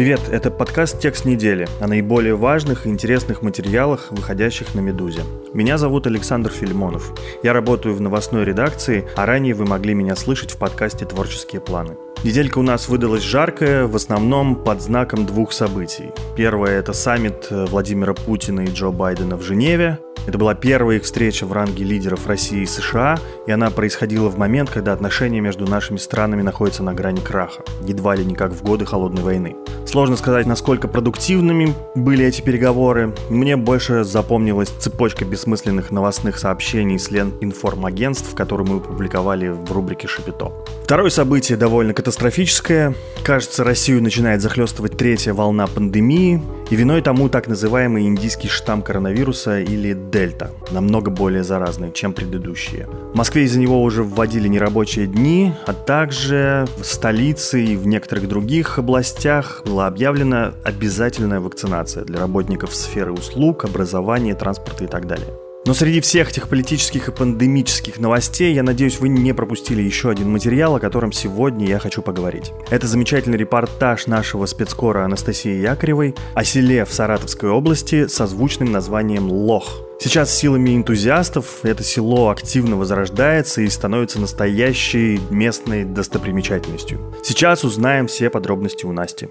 Привет, это подкаст «Текст недели» о наиболее важных и интересных материалах, выходящих на «Медузе». Меня зовут Александр Филимонов. Я работаю в новостной редакции, а ранее вы могли меня слышать в подкасте «Творческие планы». Неделька у нас выдалась жаркая, в основном под знаком двух событий. Первое – это саммит Владимира Путина и Джо Байдена в Женеве. Это была первая их встреча в ранге лидеров России и США, и она происходила в момент, когда отношения между нашими странами находятся на грани краха, едва ли не как в годы Холодной войны. Сложно сказать, насколько продуктивными были эти переговоры. Мне больше запомнилась цепочка бессмысленных новостных сообщений с лент информагентств, которые мы опубликовали в рубрике «Шапито». Второе событие довольно катастрофическое. Кажется, Россию начинает захлестывать третья волна пандемии, и виной тому так называемый индийский штамм коронавируса или дельта, намного более заразный, чем предыдущие. В Москве из-за него уже вводили нерабочие дни, а также в столице и в некоторых других областях была объявлена обязательная вакцинация для работников сферы услуг, образования, транспорта и так далее. Но среди всех этих политических и пандемических новостей, я надеюсь, вы не пропустили еще один материал, о котором сегодня я хочу поговорить. Это замечательный репортаж нашего спецкора Анастасии Якоревой о селе в Саратовской области со звучным названием Лох. Сейчас силами энтузиастов это село активно возрождается и становится настоящей местной достопримечательностью. Сейчас узнаем все подробности у Насти.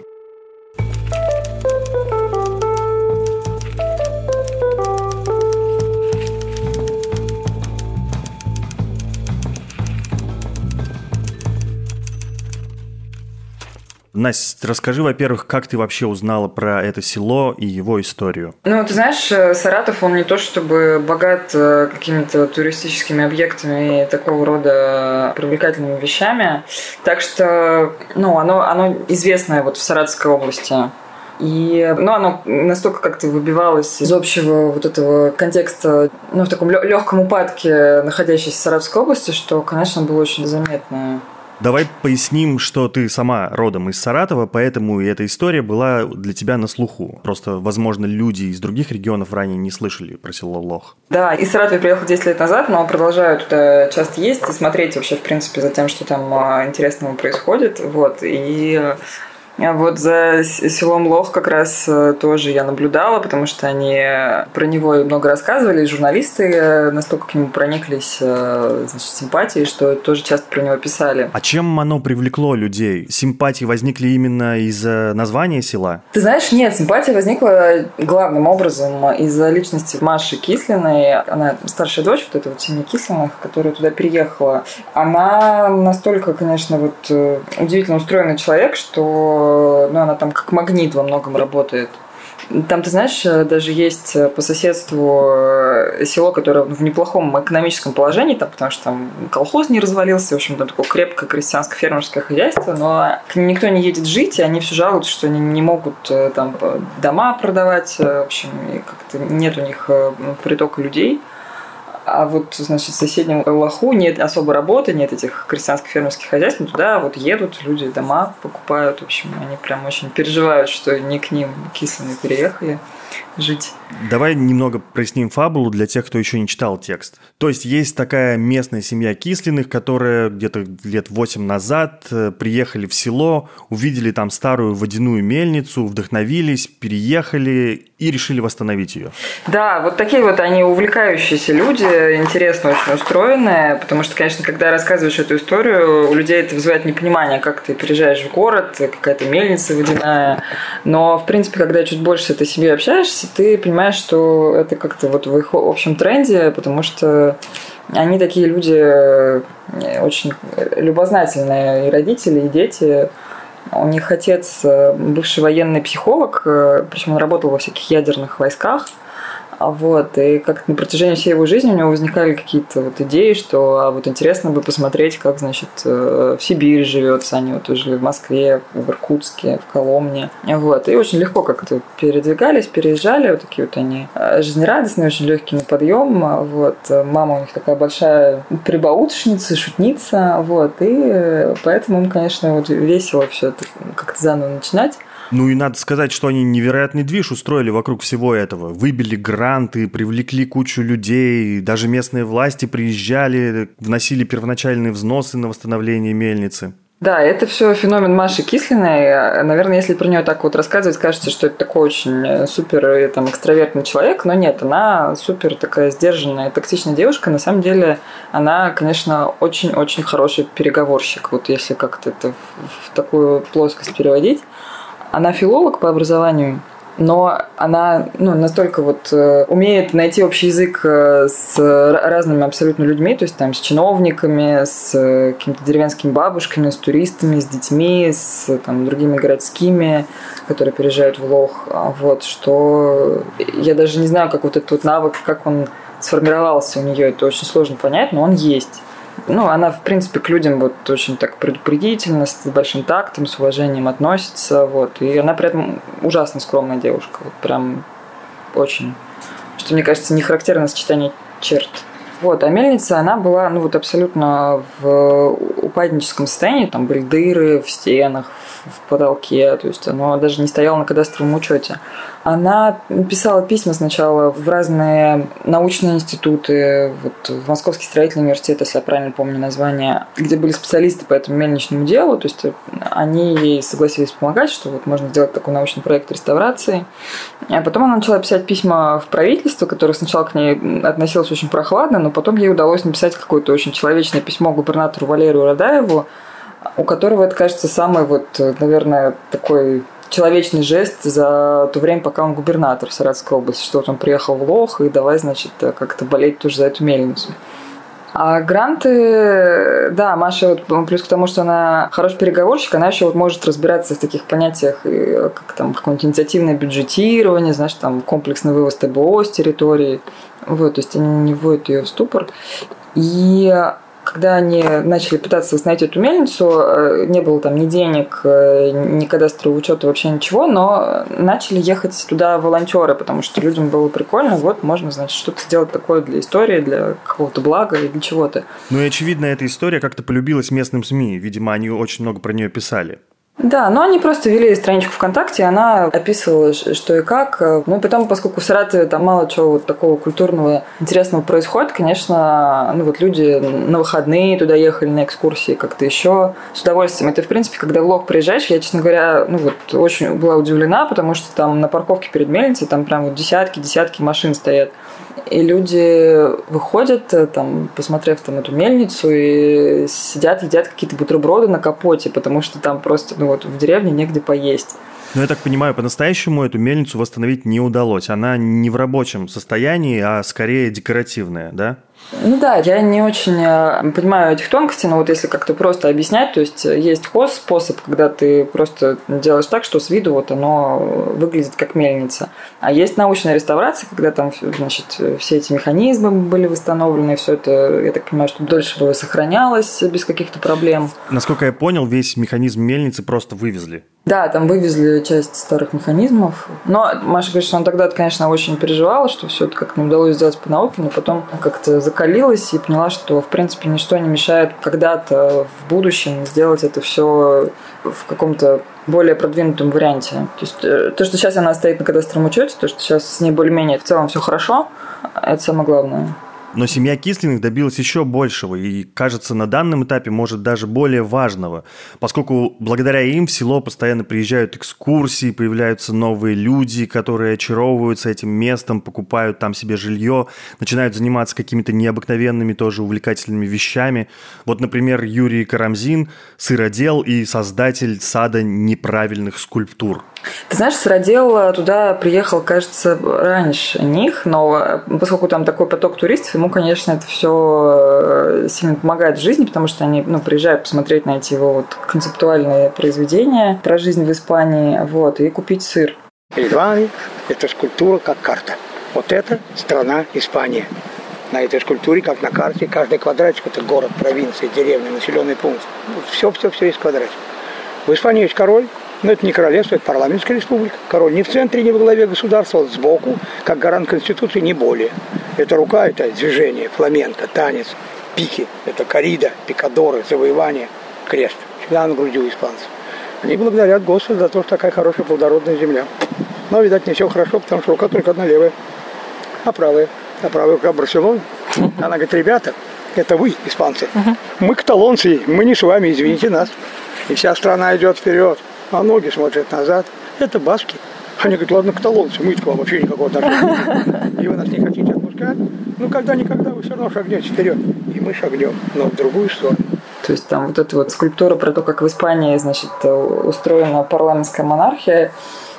Настя, расскажи, во-первых, как ты вообще узнала про это село и его историю? Ну, ты знаешь, э, Саратов, он не то чтобы богат э, какими-то туристическими объектами и такого рода привлекательными вещами. Так что, ну, оно, оно известное вот в Саратовской области. И ну, оно настолько как-то выбивалось из общего вот этого контекста, ну, в таком легком упадке, находящейся в Саратовской области, что, конечно, было очень заметно. Давай поясним, что ты сама родом из Саратова, поэтому и эта история была для тебя на слуху. Просто, возможно, люди из других регионов ранее не слышали про село Лох. Да, из Саратова я приехал 10 лет назад, но продолжаю туда часто ездить и смотреть вообще, в принципе, за тем, что там а, интересного происходит. Вот. И вот за селом Лох как раз э, тоже я наблюдала, потому что они про него много рассказывали, журналисты э, настолько к нему прониклись э, значит, симпатией, что тоже часто про него писали. А чем оно привлекло людей? Симпатии возникли именно из-за названия села? Ты знаешь, нет, симпатия возникла главным образом из-за личности Маши Кислиной. Она старшая дочь вот этой вот семьи Кислиных, которая туда переехала. Она настолько, конечно, вот удивительно устроенный человек, что ну, она там как магнит во многом работает. Там, ты знаешь, даже есть по соседству э, село, которое в неплохом экономическом положении, там, потому что там колхоз не развалился, в общем, там такое крепкое крестьянское фермерское хозяйство, но никто не едет жить, и они все жалуются, что они не могут э, там дома продавать, э, в общем, как-то нет у них притока людей. А вот, значит, в соседнем Лоху нет особо работы, нет этих крестьянских фермерских хозяйств, туда вот едут люди, дома покупают, в общем, они прям очень переживают, что не к ним кислыми переехали жить. Давай немного проясним фабулу для тех, кто еще не читал текст. То есть есть такая местная семья Кислиных, которая где-то лет 8 назад э, приехали в село, увидели там старую водяную мельницу, вдохновились, переехали и решили восстановить ее. Да, вот такие вот они увлекающиеся люди, интересно очень устроенные, потому что, конечно, когда рассказываешь эту историю, у людей это вызывает непонимание, как ты переезжаешь в город, какая-то мельница водяная. Но, в принципе, когда чуть больше с этой семьей общаешься, ты понимаешь, что это как-то вот в их общем тренде, потому что они такие люди э, очень любознательные, и родители, и дети. У них отец э, бывший военный психолог, э, причем он работал во всяких ядерных войсках. Вот, и как на протяжении всей его жизни у него возникали какие-то вот идеи, что а вот интересно бы посмотреть, как, значит, э, в Сибири живется. Они вот жили в Москве, в Иркутске, в Коломне. Вот, и очень легко как-то передвигались, переезжали, вот такие вот они э, жизнерадостные, очень легкие на подъем. Вот, мама у них такая большая прибауточница, шутница, вот, и поэтому им, конечно, вот весело все это как-то заново начинать. Ну и надо сказать, что они невероятный движ устроили вокруг всего этого. Выбили гранты, привлекли кучу людей, даже местные власти приезжали, вносили первоначальные взносы на восстановление мельницы. Да, это все феномен Маши Кислиной. Наверное, если про нее так вот рассказывать, кажется, что это такой очень э, супер э, там, экстравертный человек, но нет, она супер такая сдержанная, тактичная девушка. На самом деле, она, конечно, очень-очень хороший переговорщик, вот если как-то это в такую плоскость переводить. Она филолог по образованию, но она ну, настолько вот э, умеет найти общий язык э, с разными абсолютно людьми, то есть там с чиновниками, с э, какими-то деревенскими бабушками, с туристами, с детьми, с там, другими городскими, которые переезжают в Лох. Вот, что я даже не знаю, как вот этот вот навык, как он сформировался у нее, это очень сложно понять, но он есть ну, она, в принципе, к людям вот очень так предупредительно, с большим тактом, с уважением относится, вот. И она при этом ужасно скромная девушка, вот прям очень. Что, мне кажется, не характерно сочетание черт. Вот, а мельница, она была, ну, вот абсолютно в упадническом состоянии, там были дыры в стенах, в потолке, то есть оно даже не стояло на кадастровом учете. Она писала письма сначала в разные научные институты, вот в Московский строительный университет, если я правильно помню название, где были специалисты по этому мельничному делу, то есть они ей согласились помогать, что вот можно сделать такой научный проект реставрации. А потом она начала писать письма в правительство, которое сначала к ней относилось очень прохладно, но потом ей удалось написать какое-то очень человечное письмо губернатору Валерию Радаеву, у которого это кажется самый вот, наверное, такой человечный жест за то время, пока он губернатор Саратовской области, что вот он приехал в Лох и давай, значит, как-то болеть тоже за эту мельницу. А гранты, да, Маша, вот, плюс к тому, что она хороший переговорщик, она еще вот может разбираться в таких понятиях, как там какое-нибудь инициативное бюджетирование, знаешь, там комплексный вывоз ТБО с территории. Вот, то есть они не вводят ее в ступор. И когда они начали пытаться восстановить эту мельницу, э, не было там ни денег, э, ни кадастрового учета, вообще ничего, но начали ехать туда волонтеры, потому что людям было прикольно, вот можно, значит, что-то сделать такое для истории, для какого-то блага или для чего-то. Ну и очевидно, эта история как-то полюбилась местным СМИ, видимо, они очень много про нее писали. Да, но они просто вели страничку ВКонтакте, она описывала, что и как. Ну, потом, поскольку в Саратове там мало чего вот такого культурного интересного происходит, конечно, ну вот люди на выходные туда ехали на экскурсии как-то еще с удовольствием. Это, в принципе, когда в Лох приезжаешь, я, честно говоря, ну вот очень была удивлена, потому что там на парковке перед мельницей там прям вот десятки-десятки машин стоят. И люди выходят, э, там, посмотрев там эту мельницу, и сидят, едят какие-то бутерброды на капоте, потому что там просто, ну вот, в деревне негде поесть. Но я так понимаю, по-настоящему эту мельницу восстановить не удалось. Она не в рабочем состоянии, а скорее декоративная, да? Ну да, я не очень э, понимаю этих тонкостей, но вот если как-то просто объяснять, то есть э, есть хоз способ, когда ты просто делаешь так, что с виду вот оно выглядит как мельница. А есть научная реставрация, когда там, значит, все эти механизмы были восстановлены, все это, я так понимаю, что дольше бы сохранялось без каких-то проблем. Насколько я понял, весь механизм мельницы просто вывезли. Да, там вывезли часть старых механизмов. Но Маша говорит, что он тогда, конечно, очень переживала, что все это как-то не удалось сделать по науке, но потом как-то закалилась и поняла, что, в принципе, ничто не мешает когда-то в будущем сделать это все в каком-то более продвинутом варианте. То есть э, то, что сейчас она стоит на кадастровом учете, то, что сейчас с ней более-менее в целом все хорошо, это самое главное. Но семья Кислиных добилась еще большего и, кажется, на данном этапе может даже более важного, поскольку благодаря им в село постоянно приезжают экскурсии, появляются новые люди, которые очаровываются этим местом, покупают там себе жилье, начинают заниматься какими-то необыкновенными тоже увлекательными вещами. Вот, например, Юрий Карамзин, сыродел и создатель сада неправильных скульптур. Ты знаешь, Сыродел туда приехал, кажется, раньше них, но поскольку там такой поток туристов, ему, конечно, это все э, сильно помогает в жизни, потому что они ну, приезжают посмотреть на эти его вот концептуальные произведения про жизнь в Испании, вот, и купить сыр. Вами эта скульптура как карта. Вот это страна Испания. На этой скульптуре, как на карте, каждый квадратик – это город, провинция, деревня, населенный пункт. Все-все-все есть квадратик. В Испании есть король, но это не королевство, это парламентская республика. Король не в центре, не во главе государства, он сбоку, как гарант Конституции, не более. Это рука, это движение, фламенко, танец, пики, это корида, пикадоры, завоевание, крест. Всегда на груди у испанцев. Они благодарят Господа за то, что такая хорошая плодородная земля. Но, видать, не все хорошо, потому что рука только одна левая, а правая. А правая рука Барселона. Она говорит, ребята, это вы, испанцы. Мы каталонцы, мы не с вами, извините нас. И вся страна идет вперед, а ноги смотрят назад. Это баски. Они говорят, ладно, каталонцы, мы к вам вообще никакого отношения. И вы нас не хотите отпускать? Ну, когда-никогда вы все равно шагнете вперед. И мы шагнем, но в другую сторону. То есть там вот эта вот скульптура про то, как в Испании, значит, устроена парламентская монархия,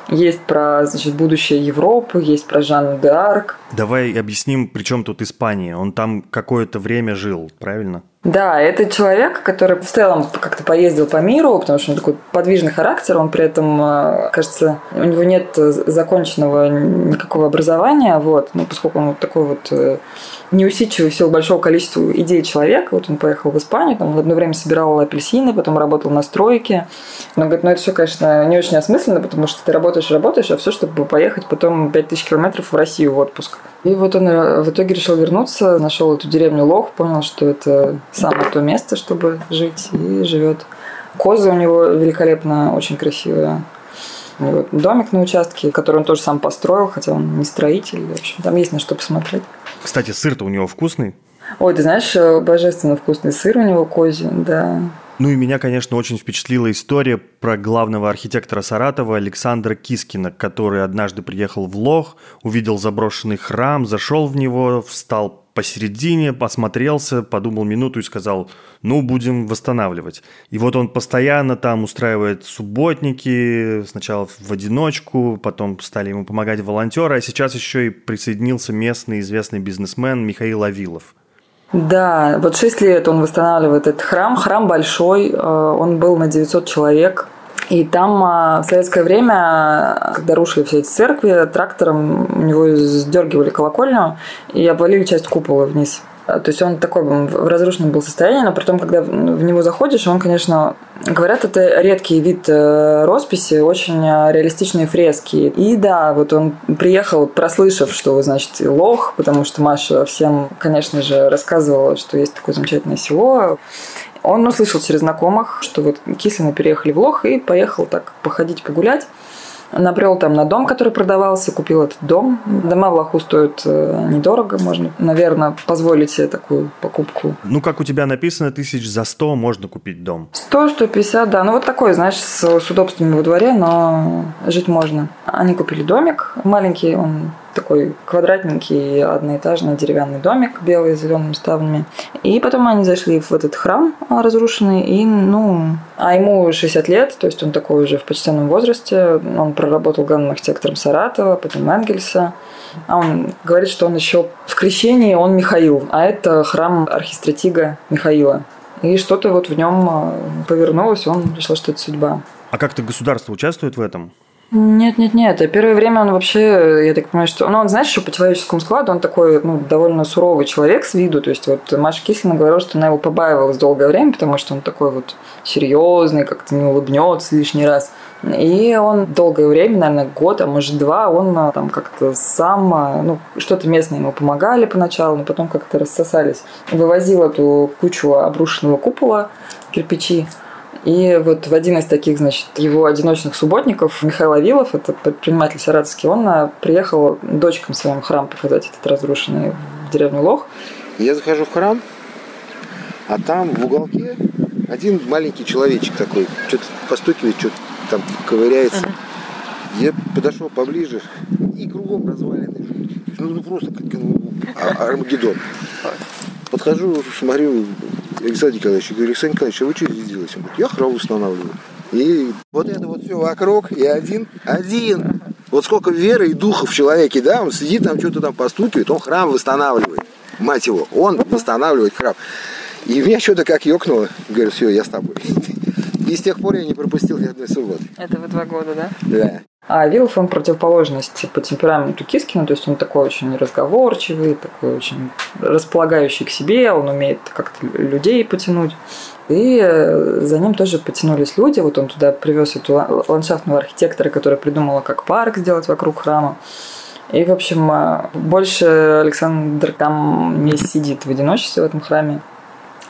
есть про значит, будущее Европы, есть про Жанну де Арк. Давай объясним, при чем тут Испания. Он там какое-то время жил, правильно? Да, это человек, который в целом как-то поездил по миру, потому что он такой подвижный характер, он при этом, э, кажется, у него нет законченного никакого образования, вот, ну, поскольку он вот такой вот э, неусидчивый в силу большого количества идей человек. Вот он поехал в Испанию, там одно время собирал апельсины, потом работал на стройке. Но говорит, ну это все, конечно, не очень осмысленно, потому что ты работаешь, работаешь, а все, чтобы поехать потом 5000 километров в Россию в отпуск. И вот он э, в итоге решил вернуться, нашел эту деревню Лох, понял, что это самое то место, чтобы жить, и живет. Козы у него великолепно, очень красивые. У него домик на участке, который он тоже сам построил, хотя он не строитель. В общем, там есть на что посмотреть. Кстати, сыр-то у него вкусный. Ой, ты знаешь, э, божественно вкусный сыр у него козий, да. Ну и меня, конечно, очень впечатлила история про главного архитектора Саратова Александра Кискина, который однажды приехал в Лох, увидел заброшенный храм, зашел в него, встал посередине, посмотрелся, подумал минуту и сказал, ну, будем восстанавливать. И вот он постоянно там устраивает субботники, сначала в одиночку, потом стали ему помогать волонтеры, а сейчас еще и присоединился местный известный бизнесмен Михаил Авилов. Да, вот 6 лет он восстанавливает этот храм. Храм большой, э, он был на 900 человек. И там а, в советское время, когда рушили все эти церкви, трактором у него сдергивали колокольню и обвалили часть купола вниз. А, то есть он такой в разрушенном был состоянии, но при том, когда в него заходишь, он, конечно, говорят, это редкий вид э, росписи, очень э, реалистичные фрески. И да, вот он приехал, прослышав, что, значит, лох, потому что Маша всем, конечно же, рассказывала, что есть такое замечательное село. Он услышал через знакомых, что вот Кислины переехали в Лох и поехал так походить, погулять. Набрел там на дом, который продавался, купил этот дом. Дома в Лоху стоят э, недорого, можно, наверное, позволить себе такую покупку. Ну, как у тебя написано, тысяч за сто можно купить дом. 100-150, да. Ну, вот такой, знаешь, с, с удобствами во дворе, но жить можно. Они купили домик маленький, он такой квадратненький одноэтажный деревянный домик белый с зелеными ставнями. И потом они зашли в этот храм разрушенный, и, ну, а ему 60 лет, то есть он такой уже в почтенном возрасте. Он проработал главным архитектором Саратова, потом Энгельса. А он говорит, что он еще в крещении, он Михаил, а это храм архистратига Михаила. И что-то вот в нем а, повернулось, он решил, что это судьба. А как-то государство участвует в этом? Нет, нет, нет. Первое время он вообще, я так понимаю, что... Ну, он, знаешь, что по человеческому складу он такой, ну, довольно суровый человек с виду. То есть вот Маша Кислина говорила, что она его побаивалась долгое время, потому что он такой вот серьезный, как-то не улыбнется лишний раз. И он долгое время, наверное, год, а может два, он а, там как-то сам, а, ну, что-то местные ему помогали поначалу, но потом как-то рассосались. Вывозил эту кучу обрушенного купола, кирпичи, и вот в один из таких, значит, его одиночных субботников Михаил Авилов, это предприниматель саратовский, он а, приехал дочкам своим храм показать этот разрушенный в деревню Лох. Я захожу в храм, а там в уголке один маленький человечек такой, что-то постукивает, что-то там ковыряется. Я подошел поближе, и кругом развалины. Ну, ну просто как ну, а, Армагеддон. Подхожу, смотрю, Александр Николаевич, говорю, Александр Николаевич, а вы что здесь делаете? Он говорит, я храм устанавливаю. И вот это вот все вокруг, и один, один. Вот сколько веры и духа в человеке, да, он сидит там, что-то там постукивает, он храм восстанавливает. Мать его, он восстанавливает храм. И меня что-то как ёкнуло. Говорю, все, я с тобой. И с тех пор я не пропустил ни одной субботы. Это вы два года, да? Да. А Вилов, он противоположность по темпераменту Кискина, то есть он такой очень разговорчивый, такой очень располагающий к себе, он умеет как-то людей потянуть. И э, за ним тоже потянулись люди. Вот он туда привез эту ландшафтного архитектора, которая придумала, как парк сделать вокруг храма. И, в общем, э, больше Александр там не сидит в одиночестве в этом храме.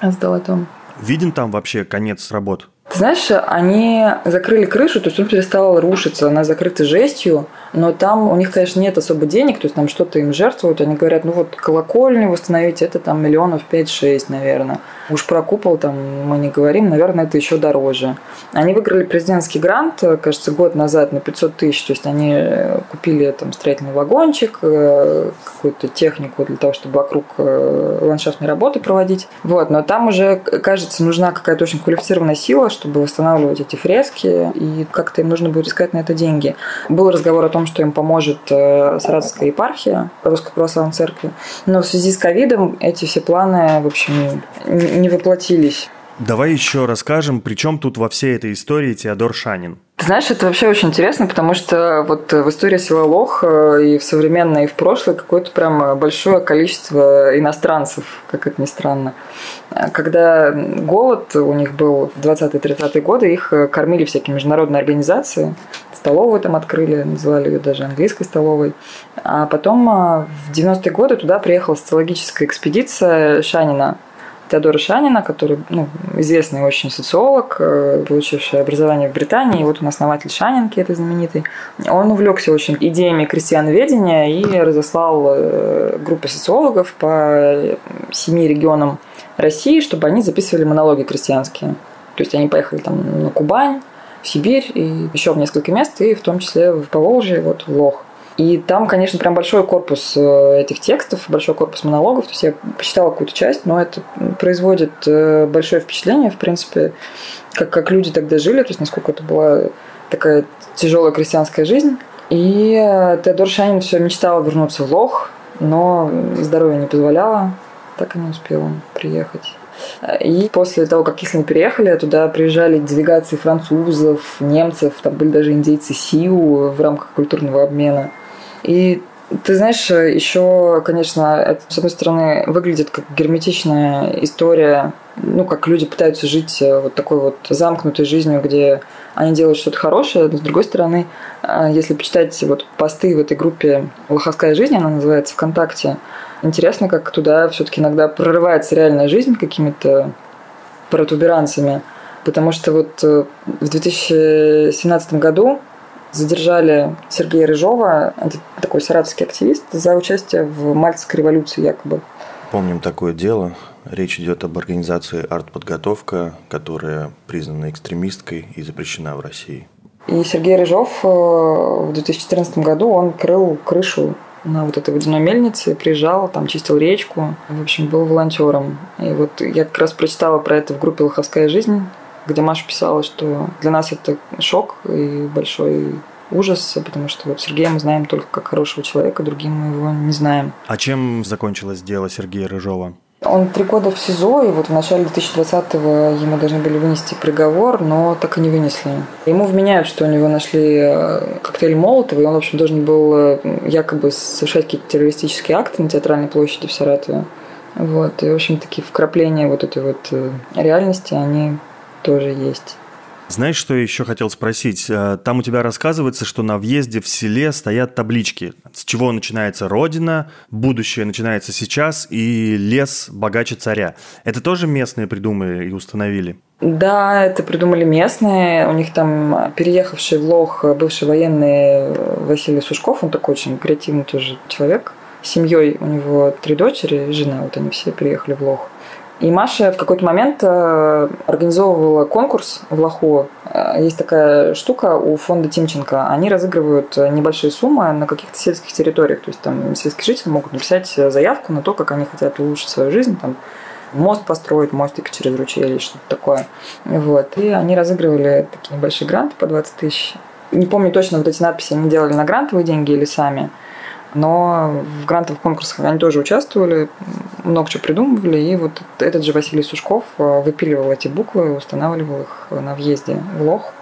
Сдал это Виден там вообще конец работ? Ты знаешь, они закрыли крышу, то есть он перестал рушиться, она закрыта жестью, но там у них, конечно, нет особо денег, то есть там что-то им жертвуют. Они говорят, ну вот колокольню восстановить, это там миллионов 5-6, наверное. Уж про купол там мы не говорим, наверное, это еще дороже. Они выиграли президентский грант, кажется, год назад на 500 тысяч. То есть они э, купили там строительный вагончик, э, какую-то технику для того, чтобы вокруг э, ландшафтные работы проводить. Вот, но там уже, кажется, нужна какая-то очень квалифицированная сила, чтобы восстанавливать эти фрески, и как-то им нужно будет искать на это деньги. Был разговор о том, что им поможет Саратовская епархия Русской Православной Церкви, но в связи с ковидом эти все планы, в общем, не воплотились. Давай еще расскажем, при чем тут во всей этой истории Теодор Шанин. Ты знаешь, это вообще очень интересно, потому что вот в истории села Лох э, и в современной, и в прошлой какое-то прям большое количество иностранцев, как это ни странно. Когда голод у них был в 20-30-е годы, их кормили всякие международные организации, столовую там открыли, называли ее даже английской столовой. А потом э, в 90-е годы туда приехала социологическая экспедиция Шанина, Теодора Шанина, который ну, известный очень социолог, э, получивший образование в Британии. И вот он основатель Шанинки, это знаменитый. Он увлекся очень идеями крестьяноведения и разослал э, группы социологов по семи регионам России, чтобы они записывали монологи крестьянские. То есть они поехали там на Кубань, в Сибирь и еще в несколько мест, и в том числе в Поволжье, вот в Лох. И там, конечно, прям большой корпус э, этих текстов, большой корпус монологов. То есть я почитала какую-то часть, но это производит э, большое впечатление, в принципе, как, как люди тогда жили, то есть насколько это была такая тяжелая крестьянская жизнь. И э, Теодор Шанин все мечтал вернуться в Лох, но здоровье не позволяло, так и не успел он приехать. И после того, как Кислин переехали, туда приезжали делегации французов, немцев, там были даже индейцы Сиу в рамках культурного обмена. И ты знаешь, еще, конечно, это, с одной стороны, выглядит как герметичная история, ну, как люди пытаются жить э, вот такой вот замкнутой жизнью, где они делают что-то хорошее, но с другой стороны, э, если почитать вот посты в этой группе «Лоховская жизнь», она называется ВКонтакте, интересно, как туда все-таки иногда прорывается реальная жизнь какими-то протуберанцами, потому что вот э, в 2017 году задержали Сергея Рыжова, это такой саратовский активист, за участие в Мальтской революции якобы. Помним такое дело. Речь идет об организации «Артподготовка», которая признана экстремисткой и запрещена в России. И Сергей Рыжов э, в 2014 году он крыл крышу на вот этой водяной мельнице, приезжал, там чистил речку, в общем, был волонтером. И вот я как раз прочитала про это в группе «Лоховская жизнь», где Маша писала, что для нас это шок и большой ужас, потому что вот Сергея мы знаем только как хорошего человека, другим мы его не знаем. А чем закончилось дело Сергея Рыжова? Он три года в СИЗО, и вот в начале 2020-го ему должны были вынести приговор, но так и не вынесли. Ему вменяют, что у него нашли э, коктейль Молотова, и он, в общем, должен был э, якобы совершать какие-то террористические акты на театральной площади в Саратове. Вот. И, в общем, такие вкрапления вот этой вот э, реальности, они тоже есть. Знаешь, что я еще хотел спросить? Э, там у тебя рассказывается, что на въезде в селе стоят таблички. С чего начинается Родина, будущее начинается сейчас и лес богаче царя. Это тоже местные придумали и установили? Да, это придумали местные. У них там переехавший в Лох бывший военный Василий Сушков, он такой очень креативный тоже человек. С семьей у него три дочери, жена, вот они все приехали в Лох. И Маша в какой-то момент э, организовывала конкурс в Лоху. Э, есть такая штука у фонда Тимченко. Они разыгрывают небольшие суммы на каких-то сельских территориях. То есть там сельские жители могут написать заявку на то, как они хотят улучшить свою жизнь. Там, мост построить, мостик через ручей или что-то такое. Вот. И они разыгрывали такие небольшие гранты по 20 тысяч. Не помню точно, вот эти надписи они делали на грантовые деньги или сами но в грантовых конкурсах они тоже участвовали, много чего придумывали, и вот этот же Василий Сушков э, выпиливал эти буквы, устанавливал их на въезде в лох.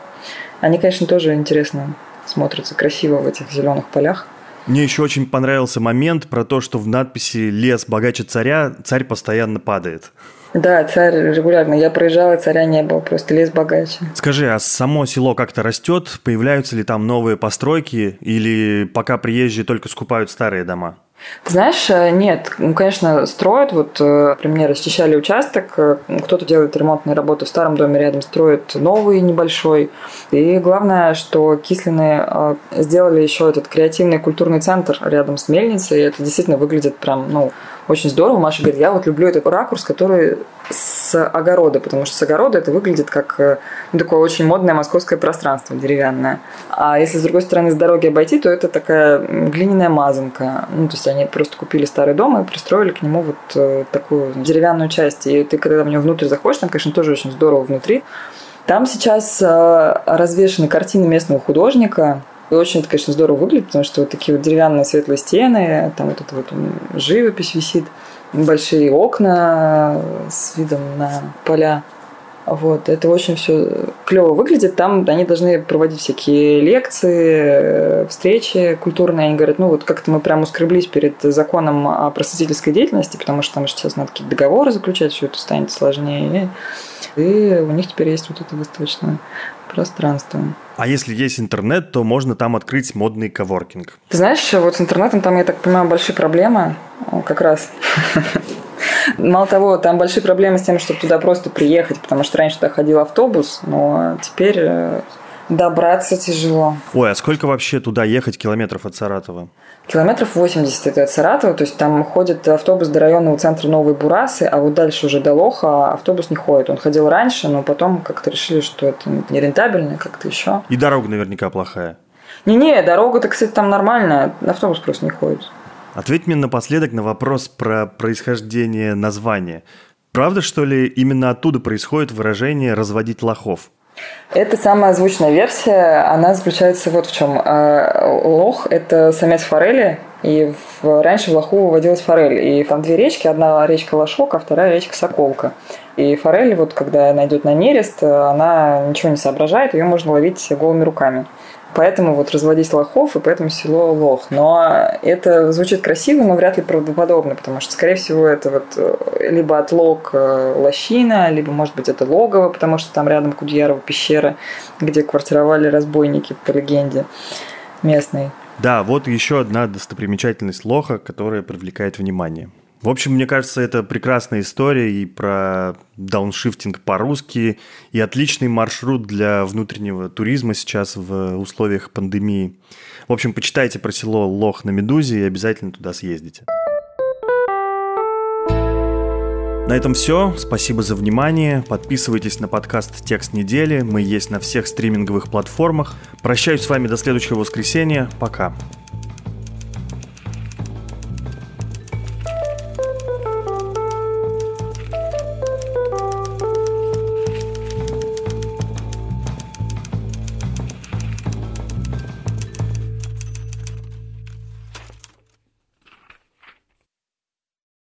Они, конечно, тоже интересно смотрится красиво в этих зеленых полях. Мне еще очень понравился момент про то, что в надписи «Лес богаче царя» царь постоянно падает. Да, царь регулярно. Я проезжала, царя не было, просто лес богаче. Скажи, а само село как-то растет? Появляются ли там новые постройки? Или пока приезжие только скупают старые дома? Знаешь, э, нет, ну, конечно, строят, вот э, при мне расчищали участок, э, кто-то делает ремонтные работы в старом доме рядом, строит новый небольшой. И главное, что Кислины сделали еще этот креативный культурный центр рядом с мельницей, и это действительно выглядит прям, ну, очень здорово. Маша говорит, я вот люблю этот ракурс, который с огорода, потому что с огорода это выглядит как э, ну, такое очень модное московское пространство деревянное. А если с другой стороны с дороги обойти, то это такая глиняная мазанка. Ну, то есть они просто купили старый дом и пристроили к нему вот э, такую деревянную часть. И ты, когда в него внутрь заходишь, там, конечно, тоже очень здорово внутри. Там сейчас э, развешаны картины местного художника, и очень конечно, здорово выглядит, потому что вот такие вот деревянные светлые стены, там вот эта вот живопись висит, большие окна с видом на поля. Вот, это очень все клево выглядит. Там они должны проводить всякие лекции, встречи культурные. Они говорят, ну вот как-то мы прямо ускреблись перед законом о просветительской деятельности, потому что там сейчас надо какие-то договоры заключать, все это станет сложнее. И у них теперь есть вот это выставочное пространство. А если есть интернет, то можно там открыть модный коворкинг. Ты знаешь, вот с интернетом там, я так понимаю, большие проблемы как раз. Мало того, там большие проблемы с тем, чтобы туда просто приехать, потому что раньше туда ходил автобус, но теперь э, добраться тяжело. Ой, а сколько вообще туда ехать километров от Саратова? Километров 80 это от Саратова, то есть там ходит автобус до районного центра Новой Бурасы, а вот дальше уже до Лоха автобус не ходит. Он ходил раньше, но потом как-то решили, что это нерентабельно, как-то еще. И дорога наверняка плохая. Не-не, дорога-то, кстати, там нормальная, автобус просто не ходит. Ответь мне напоследок на вопрос про происхождение названия. Правда, что ли, именно оттуда происходит выражение «разводить лохов»? Это самая звучная версия, она заключается вот в чем. А, лох – это самец форели, и в, раньше в лоху выводилась форель. И там две речки, одна речка Лошок, а вторая речка Соколка. И форель, вот когда она идет на нерест, она ничего не соображает, ее можно ловить голыми руками. Поэтому вот разводить лохов, и поэтому село Лох. Но это звучит красиво, но вряд ли правдоподобно, потому что, скорее всего, это вот э, либо отлог э, лощина, либо, может быть, это логово, потому что там рядом Кудьярова пещера, где квартировали разбойники, по легенде местной. Да, вот еще одна достопримечательность Лоха, которая привлекает внимание. В общем, мне кажется, это прекрасная история и про дауншифтинг по-русски, и отличный маршрут для внутреннего туризма сейчас в условиях пандемии. В общем, почитайте про село Лох на Медузе и обязательно туда съездите. На этом все. Спасибо за внимание. Подписывайтесь на подкаст «Текст недели». Мы есть на всех стриминговых платформах. Прощаюсь с вами до следующего воскресенья. Пока.